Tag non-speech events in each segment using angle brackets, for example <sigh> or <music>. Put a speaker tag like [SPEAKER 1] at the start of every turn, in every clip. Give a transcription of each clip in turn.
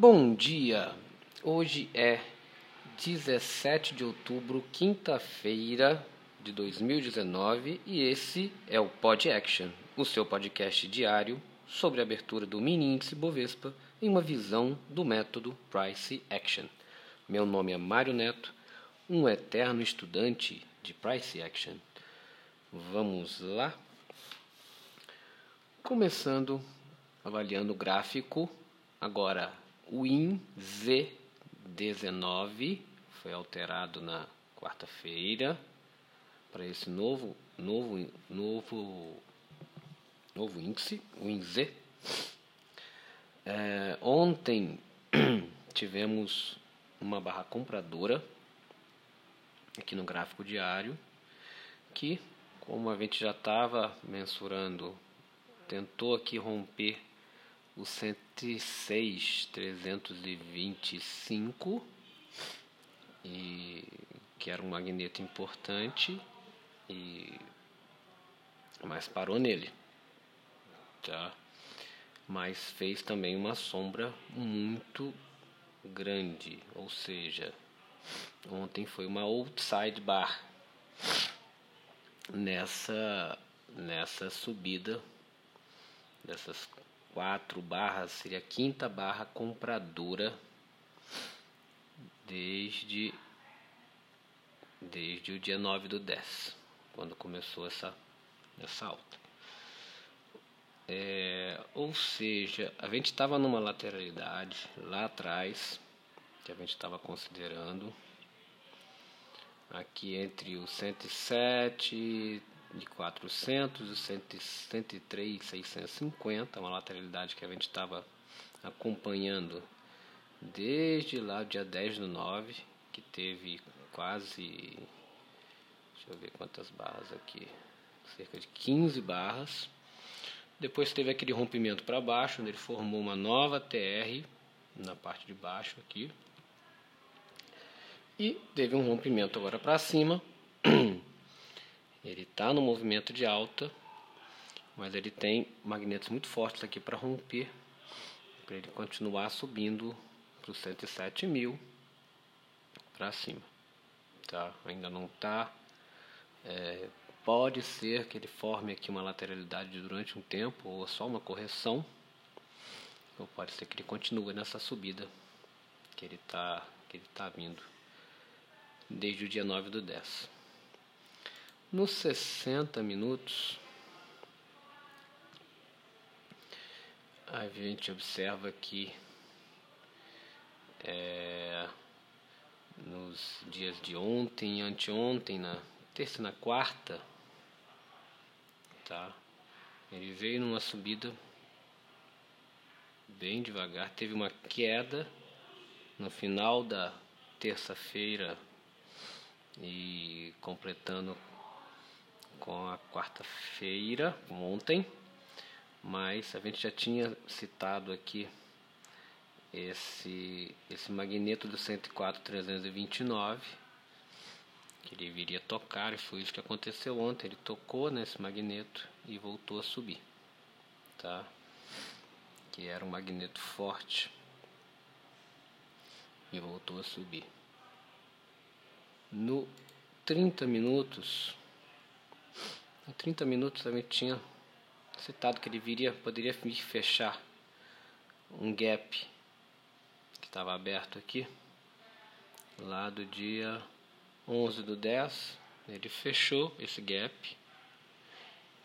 [SPEAKER 1] Bom dia! Hoje é 17 de outubro, quinta-feira de 2019 e esse é o Pod Action, o seu podcast diário sobre a abertura do mini índice Bovespa em uma visão do método Price Action. Meu nome é Mário Neto, um eterno estudante de Price Action. Vamos lá? Começando avaliando o gráfico, agora o IN Z19 foi alterado na quarta-feira para esse novo novo novo novo índice, o INZ. É, ontem <clears throat> tivemos uma barra compradora aqui no gráfico diário que, como a gente já estava mensurando, tentou aqui romper o 106,325 e que era um magneto importante e mas parou nele tá? Mas fez também uma sombra muito grande ou seja ontem foi uma outside bar nessa nessa subida dessas quatro barras seria a quinta barra compradora desde desde o dia 9 do 10, quando começou essa, essa alta. É, ou seja, a gente estava numa lateralidade lá atrás, que a gente estava considerando, aqui entre o 107 de 400 e 103, 650, uma lateralidade que a gente estava acompanhando desde lá, dia 10 do 9, que teve quase, deixa eu ver quantas barras aqui, cerca de 15 barras. Depois teve aquele rompimento para baixo, onde ele formou uma nova TR na parte de baixo aqui. E teve um rompimento agora para cima. <clears throat> Ele está no movimento de alta, mas ele tem magnetos muito fortes aqui para romper, para ele continuar subindo para os 107 mil para cima. Tá? Ainda não está. É, pode ser que ele forme aqui uma lateralidade durante um tempo ou só uma correção, ou pode ser que ele continue nessa subida que ele está que ele tá vindo desde o dia 9 do 10. Nos 60 minutos, a gente observa que é, nos dias de ontem e anteontem, na terça e na quarta, tá? Ele veio numa subida bem devagar, teve uma queda no final da terça-feira e completando com a quarta-feira, ontem, mas a gente já tinha citado aqui esse, esse magneto do 104.329 que ele viria tocar e foi isso que aconteceu ontem. Ele tocou nesse magneto e voltou a subir, tá? Que era um magneto forte e voltou a subir. No 30 minutos em 30 minutos gente tinha citado que ele viria, poderia fechar um gap que estava aberto aqui, lá do dia 11 do 10, ele fechou esse gap.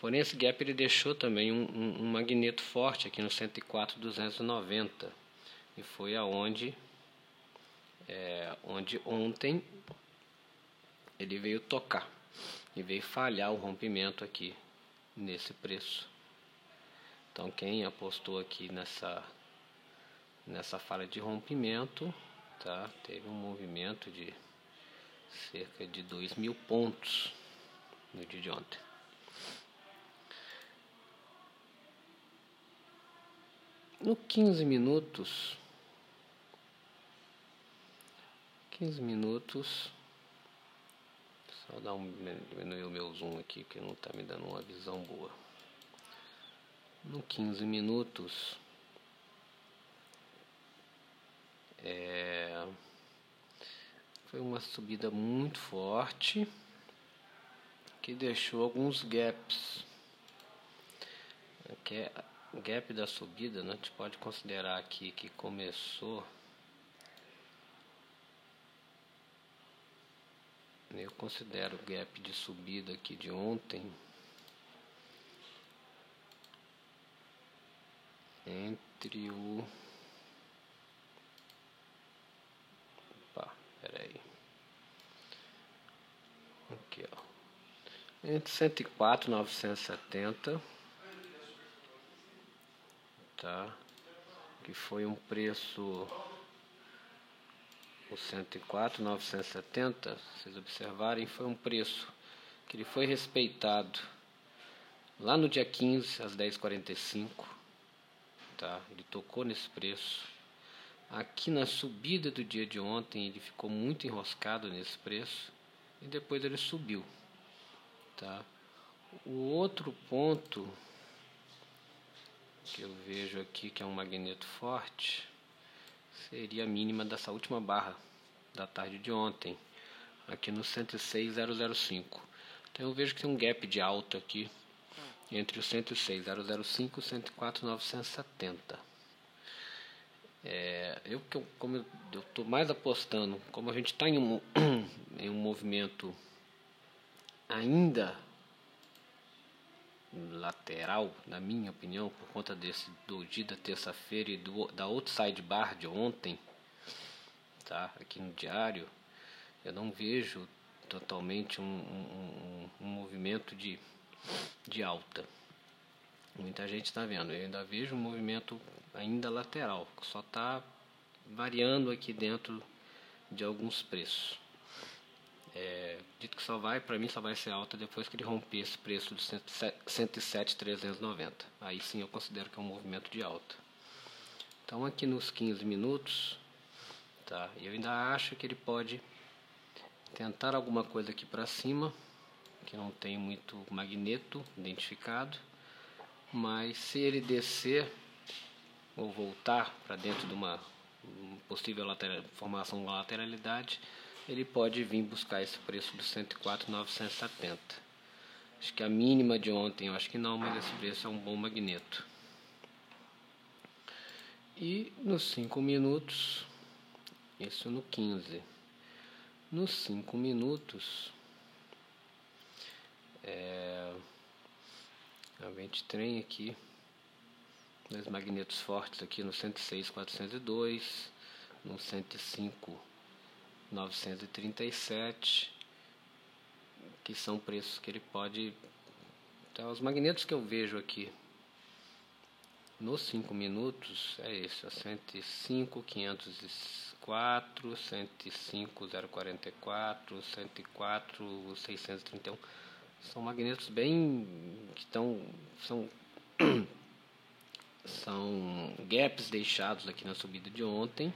[SPEAKER 1] Porém, esse gap ele deixou também um, um, um magneto forte aqui no 104,290 e foi aonde é, onde ontem ele veio tocar e veio falhar o rompimento aqui nesse preço. Então quem apostou aqui nessa nessa falha de rompimento, tá? Teve um movimento de cerca de 2 mil pontos no dia de ontem. No 15 minutos, 15 minutos Vou dar um diminuir o meu zoom aqui que não está me dando uma visão boa. No 15 minutos é, foi uma subida muito forte que deixou alguns gaps. Aqui é gap da subida, né? a gente pode considerar aqui que começou Eu considero o gap de subida aqui de ontem entre o opa, peraí. Aqui ó. Entre 104 e 970 tá? Que foi um preço o 104 970 vocês observarem foi um preço que ele foi respeitado lá no dia 15 às 10h45 tá? Ele tocou nesse preço. Aqui na subida do dia de ontem ele ficou muito enroscado nesse preço e depois ele subiu, tá? O outro ponto que eu vejo aqui que é um magneto forte seria a mínima dessa última barra da tarde de ontem, aqui no 106,005. Então eu vejo que tem um gap de alta aqui entre o 106.005 e o 104.970. É, eu, como eu estou mais apostando, como a gente está em um, <clears throat> em um movimento ainda lateral, na minha opinião, por conta desse doji da terça-feira e do, da outside bar de ontem, tá? aqui no diário, eu não vejo totalmente um, um, um, um movimento de de alta. Muita gente está vendo. Eu ainda vejo um movimento ainda lateral, só está variando aqui dentro de alguns preços. É, dito que só vai, para mim só vai ser alta depois que ele romper esse preço de 107,390. Aí sim eu considero que é um movimento de alta. Então aqui nos 15 minutos, tá? Eu ainda acho que ele pode tentar alguma coisa aqui para cima que não tem muito magneto identificado, mas se ele descer ou voltar para dentro de uma possível lateral, formação de uma lateralidade, ele pode vir buscar esse preço de 104,970. Acho que a mínima de ontem, eu acho que não, mas esse preço é um bom magneto. E nos 5 minutos, isso no 15. Nos 5 minutos, é, a vente trem aqui, dois magnetos fortes aqui no 106 402, no 105 937, que são preços que ele pode. Então, os magnetos que eu vejo aqui nos 5 minutos é esse, ó, 105 504, 105 044, 104 631 são magnetos bem que estão são <coughs> são gaps deixados aqui na subida de ontem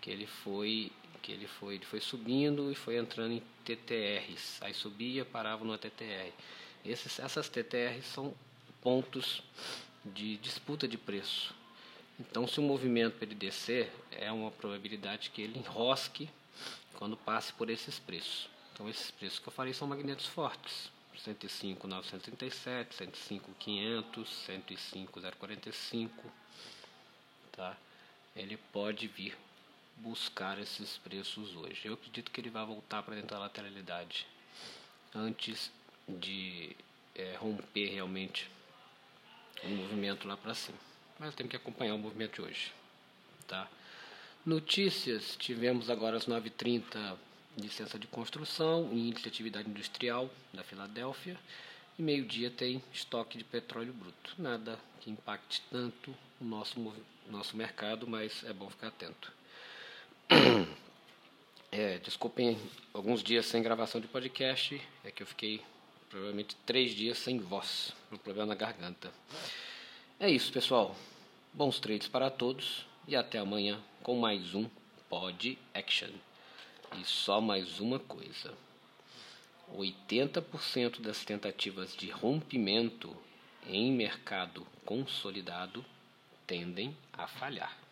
[SPEAKER 1] que ele foi que ele foi ele foi subindo e foi entrando em TTRs aí subia parava no TTR esses essas TTRs são pontos de disputa de preço então se o movimento ele descer é uma probabilidade que ele enrosque quando passe por esses preços então esses preços que eu falei são magnetos fortes. 105 937, 105 500, 105 045, tá? Ele pode vir buscar esses preços hoje. Eu acredito que ele vai voltar para dentro da lateralidade antes de é, romper realmente o movimento lá para cima. Mas tem que acompanhar o movimento de hoje, tá? Notícias, tivemos agora às 9h30 licença de construção índice de atividade industrial da Filadélfia. E meio-dia tem estoque de petróleo bruto. Nada que impacte tanto o nosso, nosso mercado, mas é bom ficar atento. <coughs> É, desculpem alguns dias sem gravação de podcast, é que eu fiquei provavelmente três dias sem voz, um problema na garganta. É isso, pessoal. Bons trades para todos e até amanhã com mais um Pod Action. E só mais uma coisa: 80% das tentativas de rompimento em mercado consolidado tendem a falhar.